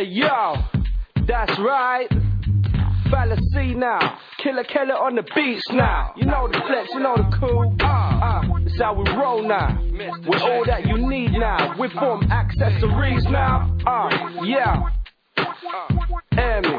Hey yo, that's right. Fallacy now. Killer Killer on the beats now. You know the flex, you know the cool. Uh, uh, it's how we roll now. With all that you need now. We form accessories now. Uh, yeah. Emmy.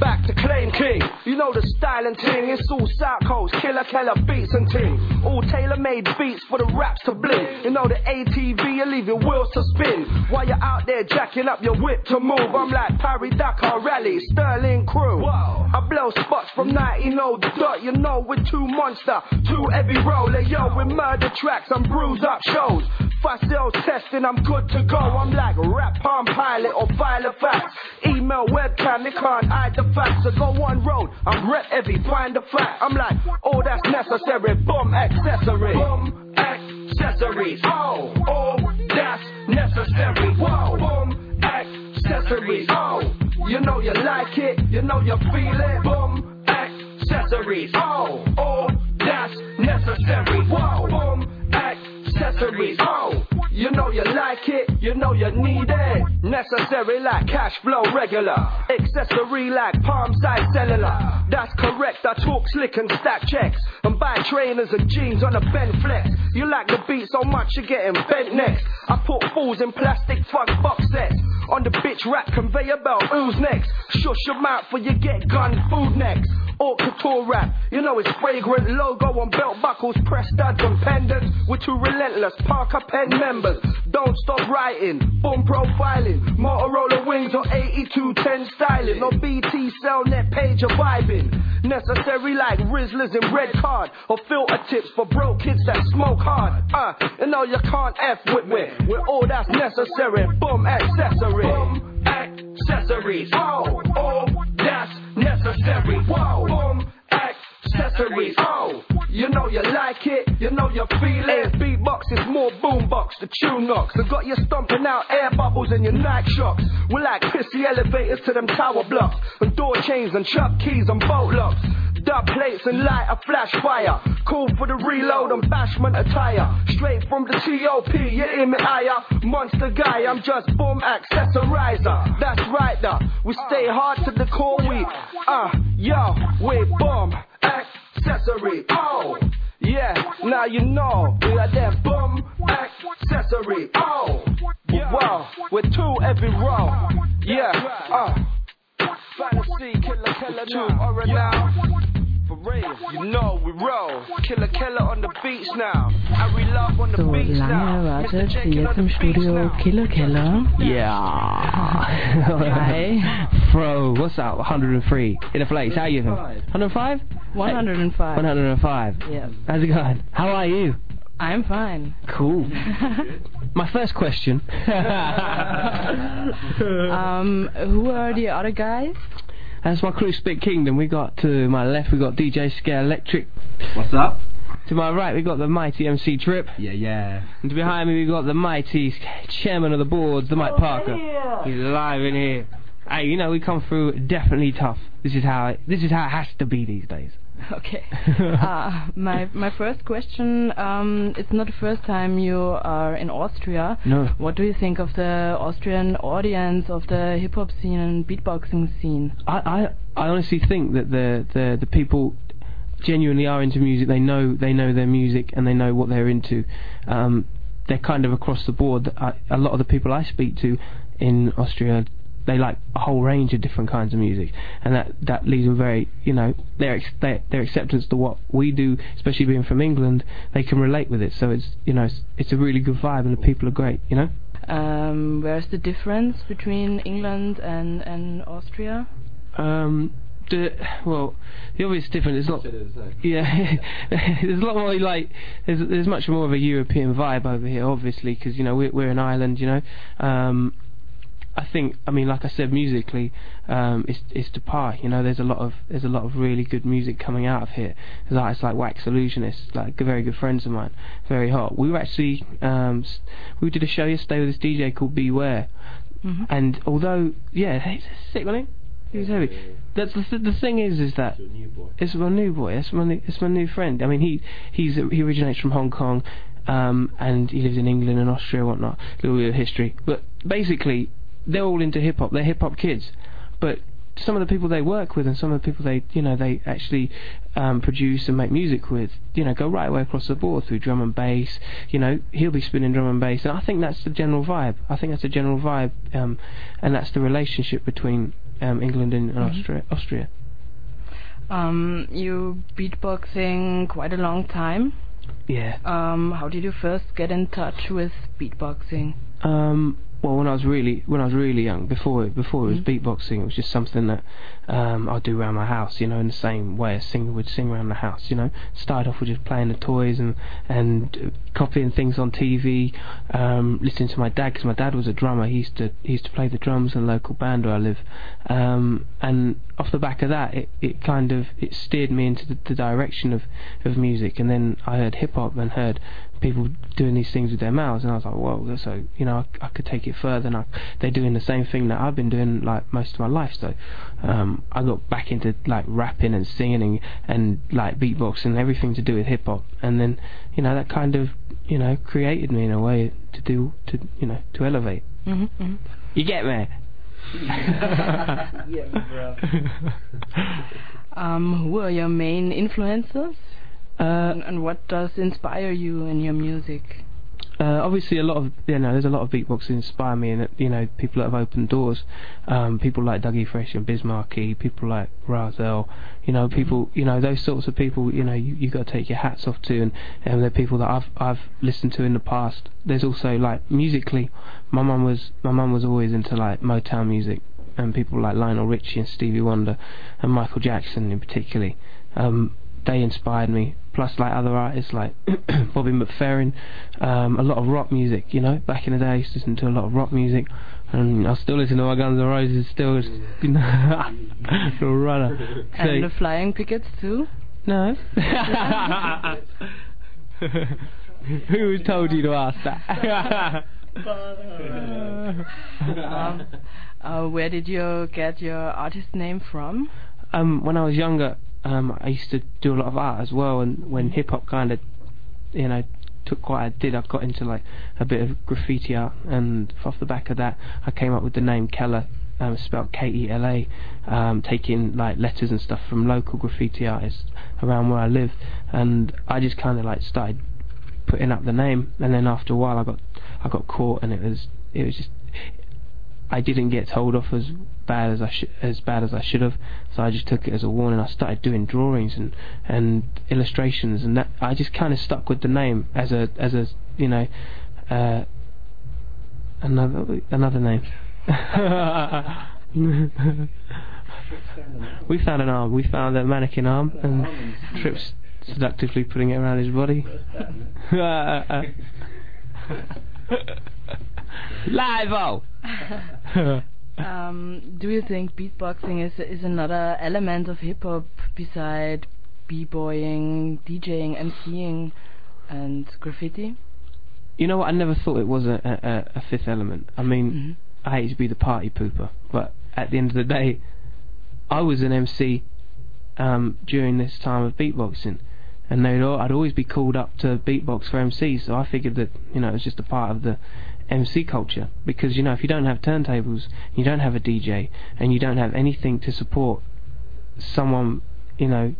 Back to Claim King. You know the style and ting. It's all Coast, killer, killer beats and ting. All tailor made beats for the raps to bling. You know the ATV, you leave your wheels to spin. While you're out there jacking up your whip to move. I'm like Paris Dakar Rally, Sterling Crew. I blow spots from 19 dot. You know, with two monster, two heavy roller. Yo, with murder tracks, I'm bruised up shows. Fast sales testing, I'm good to go. I'm like rap palm pilot or file of facts. Email webcam, they can't hide the facts. So go one road, I'm rep heavy, find the fact. I'm like, oh, that's necessary. Boom, accessory. Boom, accessories. Oh, oh, that's necessary. Whoa, boom, accessories. Oh, you know you like it, you know you feel it. Boom, accessories. Oh, oh, that's necessary. Whoa, boom, accessories. Oh, you know you like it, you know you need it. Necessary like cash flow regular. Accessory like palm side cellular. That's correct, I talk slick and stack checks. And buy trainers and jeans on a bent flex. You like the beat so much you're getting bent next. I put fools in plastic funk box sets. On the bitch rap conveyor belt, who's next? Shush your mouth for you get gun food next. Haute couture rap, you know it's fragrant logo on belt buckles, press studs and pendants. We're too relentless, Parker pen members. Don't stop writing, boom profiling. Motorola wings or 8210 styling. Or BT Cellnet page of vibing. Necessary like Rizlas in red card. Or filter tips for broke kids that smoke hard. Uh, you know you can't F with me. With all that's necessary, boom accessory. Boom accessories. Oh, oh, necessary. Whoa, boom accessories. Oh, you know you like it, you know you feel it. Beatbox is more boombox, the tune knocks. I got you stomping out air bubbles in your night shocks. We're like pissy elevators to them tower blocks. And door chains and truck keys and bolt locks. Dub plates and light a flash fire. Cool for the reload and bashment attire. Straight from the TOP, you hear me higher. Monster guy, I'm just boom accessorizer. That's right, though. We stay hard to the core, we, uh, yo, we boom accessory. Oh, yeah, now you know we are that boom accessory. Oh, wow, we're two every row. Yeah, uh, fantasy killer killer two or now. For you know we roll. Killer killer on the beats now. And we love on the So beats lange now. erwartet, Mr. Jekyll jetzt im the Studio now. Killa Kela. Yeah. hey. Bro, what's up? 103 in the place. How are you? 105? 105. 105. Yes. How's it going? How are you? I'm fine. Cool. My first question. um, who are the other guys? That's my crew, Spit Kingdom. We got to my left, we got DJ Scare Electric. What's up? To my right, we got the mighty MC Trip. Yeah, yeah. And behind me, we got the mighty chairman of the boards, the Mike Parker. He's live in here. Hey, you know we come through definitely tough. This is how it, this is how it has to be these days. Okay. uh, my my first question. Um, it's not the first time you are in Austria. No. What do you think of the Austrian audience of the hip hop scene and beatboxing scene? I, I, I honestly think that the, the, the people genuinely are into music. They know they know their music and they know what they're into. Um, they're kind of across the board. I, a lot of the people I speak to in Austria, they like a whole range of different kinds of music, and that that leaves them very, you know, their ex- their, their acceptance to what we do, especially being from England, they can relate with it. So it's you know it's, it's a really good vibe, and the people are great. You know. Um, where's the difference between England and and Austria? Um, the, well, the obvious difference is not. Yeah, there's a lot more like there's there's much more of a European vibe over here, obviously, because you know we're we're an island, you know. Um, I think, I mean, like I said, musically, um, it's it's to par. You know, there's a lot of there's a lot of really good music coming out of here. There's artists like Waxolutionists, like very good friends of mine, very hot. We were actually um, we did a show yesterday with this DJ called Beware, Mhm. and although yeah, he's sick, wasn't he? He was heavy. That's the th- the thing is, is that it's my new boy. It's my new, it's my new friend. I mean, he he's he originates from Hong Kong, um, and he lives in England and Austria and whatnot. A little bit of history, but basically, they're all into hip hop. They're hip hop kids, but some of the people they work with and some of the people they you know they actually um, produce and make music with you know go right away across the board through drum and bass you know he'll be spinning drum and bass and I think that's the general vibe I think that's the general vibe um, and that's the relationship between um, England and, and Mhm. Austria Austria Um, you beatboxing quite a long time. yeah Um, how did you first get in touch with beatboxing? Um, well, when I was really when I was really young, before it, before it was Mhm. beatboxing, it was just something that um, I'd do around my house, you know, in the same way a singer would sing around the house, you know. Started off with just playing the toys and and uh, copying things on TV, um, listening to my dad because my dad was a drummer. He used to he used to play the drums in a local band where I live, um, and off the back of that, it, it kind of it steered me into the, the direction of of music. And then I heard hip hop and heard people doing these things with their mouths, and I was like, whoa, so you know, I, I could take it further. And I, they're doing the same thing that I've been doing like most of my life. So um, I got back into like rapping and singing and, and like beatboxing and everything to do with hip hop. And then you know that kind of you know created me in a way to do to you know to elevate. hmm hmm You get me? Yeah, Um, who are your main influences? Uh, and, and what does inspire you in your music? uh, obviously, a lot of you know, there's a lot of beatboxers that inspire me, and you know, people that have opened doors. Um, people like Dougie Fresh and Biz Markie, people like Rahzel, you know, people, you know, those sorts of people. You know, you you got to take your hats off to, and and they're people that I've I've listened to in the past. There's also like musically, my mum was my mum was always into like Motown music, and people like Lionel Richie and Stevie Wonder, and Michael Jackson in particular Um, they inspired me. Plus, like other artists like Bobby McFerrin, um, a lot of rock music. You know, back in the day, I used to listen to a lot of rock music, and I still listen to my Guns N' Roses. Still, you know, a runner. And So- the Flying Pickets too? no. Who told you to ask that? um, uh, where did you get your artist name from? um, when I was younger, um, I used to do a lot of art as well, and when hip hop kind of, you know, took quite a did, I got into like a bit of graffiti art, and off the back of that, I came up with the name Kela, um, spelled K-E-L-A, um, taking like letters and stuff from local graffiti artists around where I live, and I just kind of like started putting up the name, and then after a while, I got I got caught, and it was it was just I didn't get told off as bad as I sh- as bad as I should have, so I just took it as a warning. I started doing drawings and and illustrations, and that I just kind of stuck with the name as a as a you know uh, another another name. we found an arm. We found a mannequin arm, and Trips seductively putting it around his body. Live oh. Um, do you think beatboxing is is another element of hip hop beside b-boying, DJing, MCing, and graffiti? You know what? I never thought it was a, a, a fifth element. I mean, Mhm. I hate to be the party pooper, but at the end of the day, I was an MC um, during this time of beatboxing, and they'd all, I'd always be called up to beatbox for MCs. So I figured that you know it was just a part of the MC culture because you know if you don't have turntables, you don't have a DJ, and you don't have anything to support someone, you know,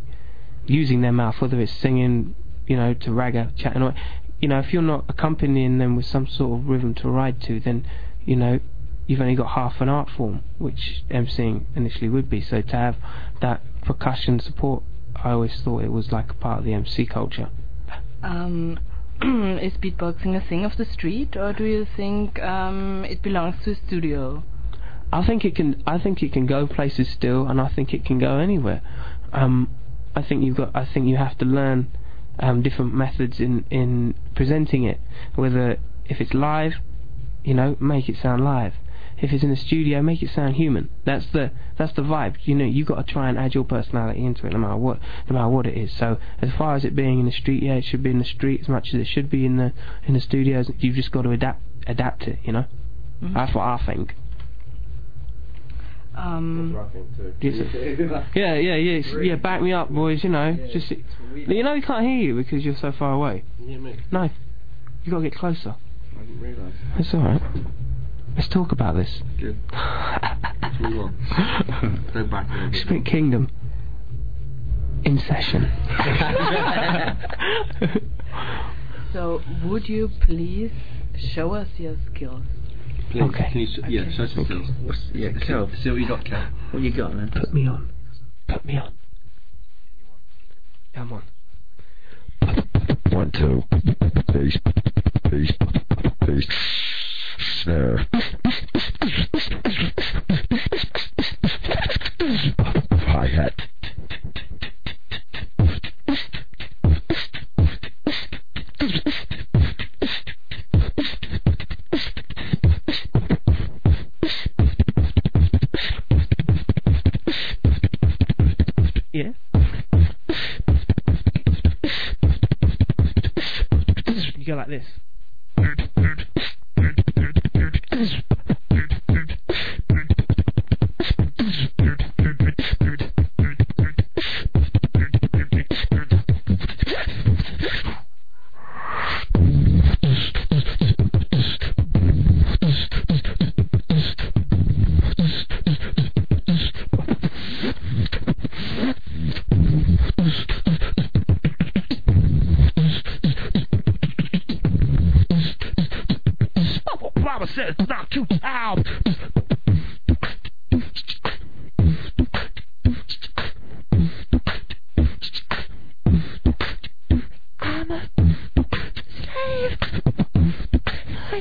using their mouth, whether it's singing, you know, to ragga, chatting, or you know, if you're not accompanying them with some sort of rhythm to ride to, then you know you've only got half an art form, which MCing initially would be. So to have that percussion support, I always thought it was like a part of the MC culture. Um, is beatboxing a thing of the street, or do you think um, it belongs to a studio? I think it can. I think it can go places still, and I think it can go anywhere. Um, I think you've got. I think you have to learn um, different methods in in presenting it. Whether if it's live, you know, make it sound live. If it's in a studio, make it sound human. That's the that's the vibe. You know, you got to try and add your personality into it, no matter what no matter what it is. So as far as it being in the street, yeah, it should be in the street as much as it should be in the in the studios. You've just got to adapt adapt it. You know, Mhm. that's what I think. Um, Yes, sir. Yeah, yeah, yeah, it's- yeah. Back me up, boys. You know, just you know, we can't hear you because you're so far away. Yeah, me. No, you gotta get closer. I didn't realise. That's all right. Let's talk about this. Good. Let's move on. Go back a little bit. Spit Kingdom. In session. So, would you please show us your skills? Please, Okay. Can you, s- yeah, show us your skills. Yeah, See- Kel. See what you got, Kel. What you got, man? Put me on. Put me on. Come on. One, two, bass, bass, bass, snare.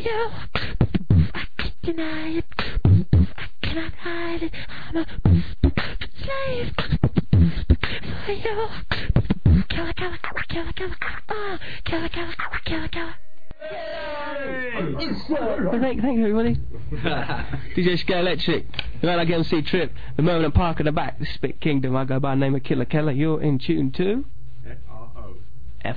You. I can't deny it. I cannot hide it. I'm a slave for you. Killer, killer, killer, killer, ah, killer, killer, killer, killer. Thank, thank you, everybody. DJ Scale Electric, the man I get on C Trip, the moment I park in the back, the Spit Kingdom. I go by the name of Killa Kela. You're in tune to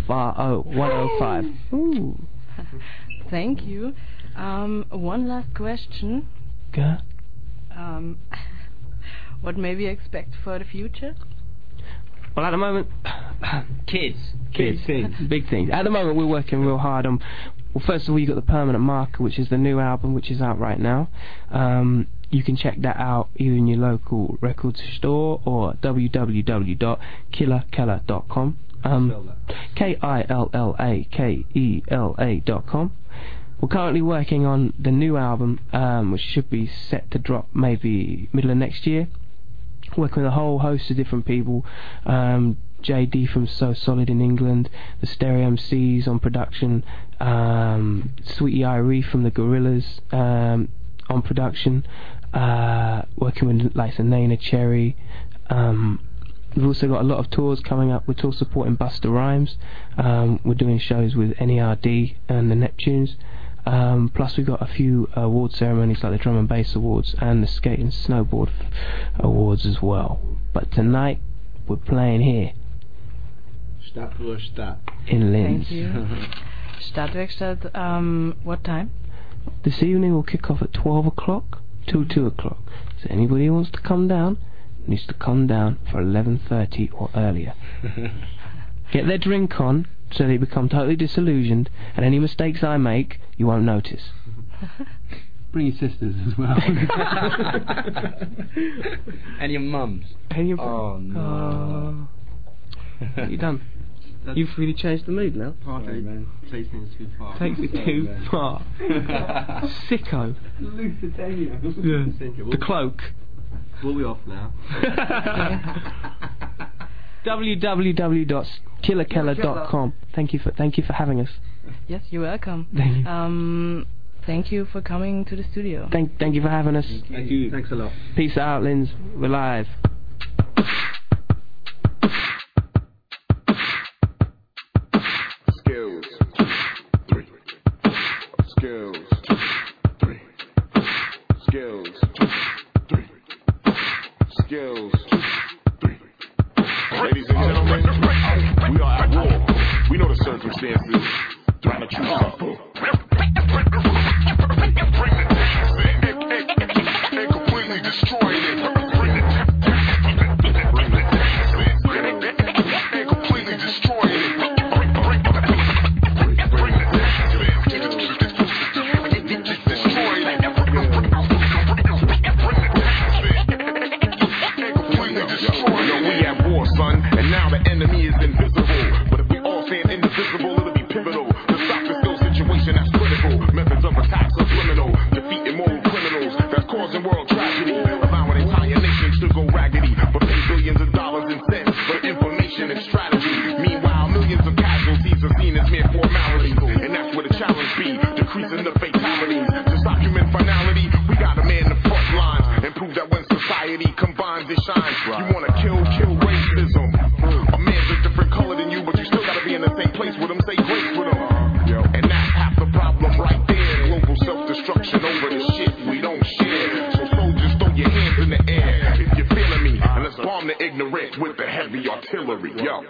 FRO 105. Ooh. Thank you. Um, one last question. Go. Um, what may we expect for the future? Well, at the moment, Kids. kids, big things. At the moment, we're working real hard on. Well, first of all, you got the Permanent Marker, which is the new album, which is out right now. Um, you can check that out either in your local record store or www.killakela.com. Um, K I L L A K E L A dot com. We're currently working on the new album, um, which should be set to drop maybe middle of next year. Working with a whole host of different people. Um, JD from So Solid in England, the Stereo MCs on production, um, Sweetie Irie from the Gorillaz um, on production, uh, working with like Neneh Cherry. Um, We've also got a lot of tours coming up. We're tour supporting Busta Rhymes. Um, we're doing shows with NERD and the Neptunes. Um, plus, we've got a few award ceremonies like the Drum and Bass Awards and the Skate and Snowboard Awards as well. But tonight, we're playing here Stat for stat. in Linz. Thank you. Stadtwerkstatt, um, what time? This evening will kick off at 12 o'clock till 2 o'clock. So anybody who wants to come down needs to come down for 11.30 or earlier. Get their drink on so they become totally disillusioned and any mistakes I make you won't notice. Bring your sisters as well. And your mums. And you're Oh, no. Oh. you done? You've really changed the mood now. Party, man. Takes things too far. Takes it too far. Sicko. Lusitania. Yeah. The cloak. We'll be off now. www.killakela.com. Thank you for thank you for having us. Yes, you're welcome. Thank you. Um, thank you for coming to the studio. Thank thank you for having us. Thank you. Thanks a lot. Peace out, Linz. We're live. Skills. Three. Skills. Three. Skills. Three. Skills. Society combines, it shines. You wanna kill, kill racism. A man's a different color than you, but you still gotta be in the same place with him. Say grace with him. And that's half the problem right there. Global self-destruction over the shit we don't share. So soldiers, throw your hands in the air if you're feeling me, and let's bomb the ignorant with the heavy artillery. Yo.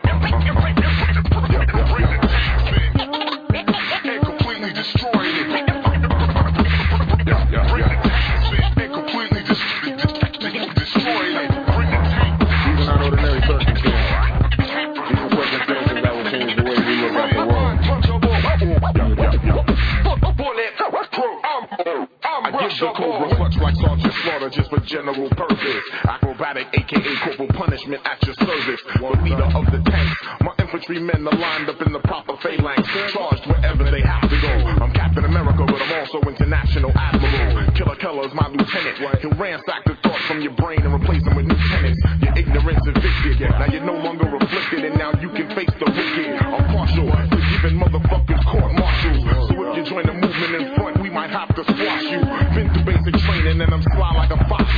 The cobra clutch like Sergeant Slaughter just for general purpose. Acrobatic, aka corporal punishment at your service. The leader of the tanks. My infantrymen are lined up in the proper phalanx, charged wherever they have to go. I'm Captain America, but I'm also international admiral. Killa Kela's my lieutenant. He'll ransack the thoughts from your brain and replace them with new tenants. Your ignorance evicted. Now you're no longer afflicted,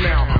now.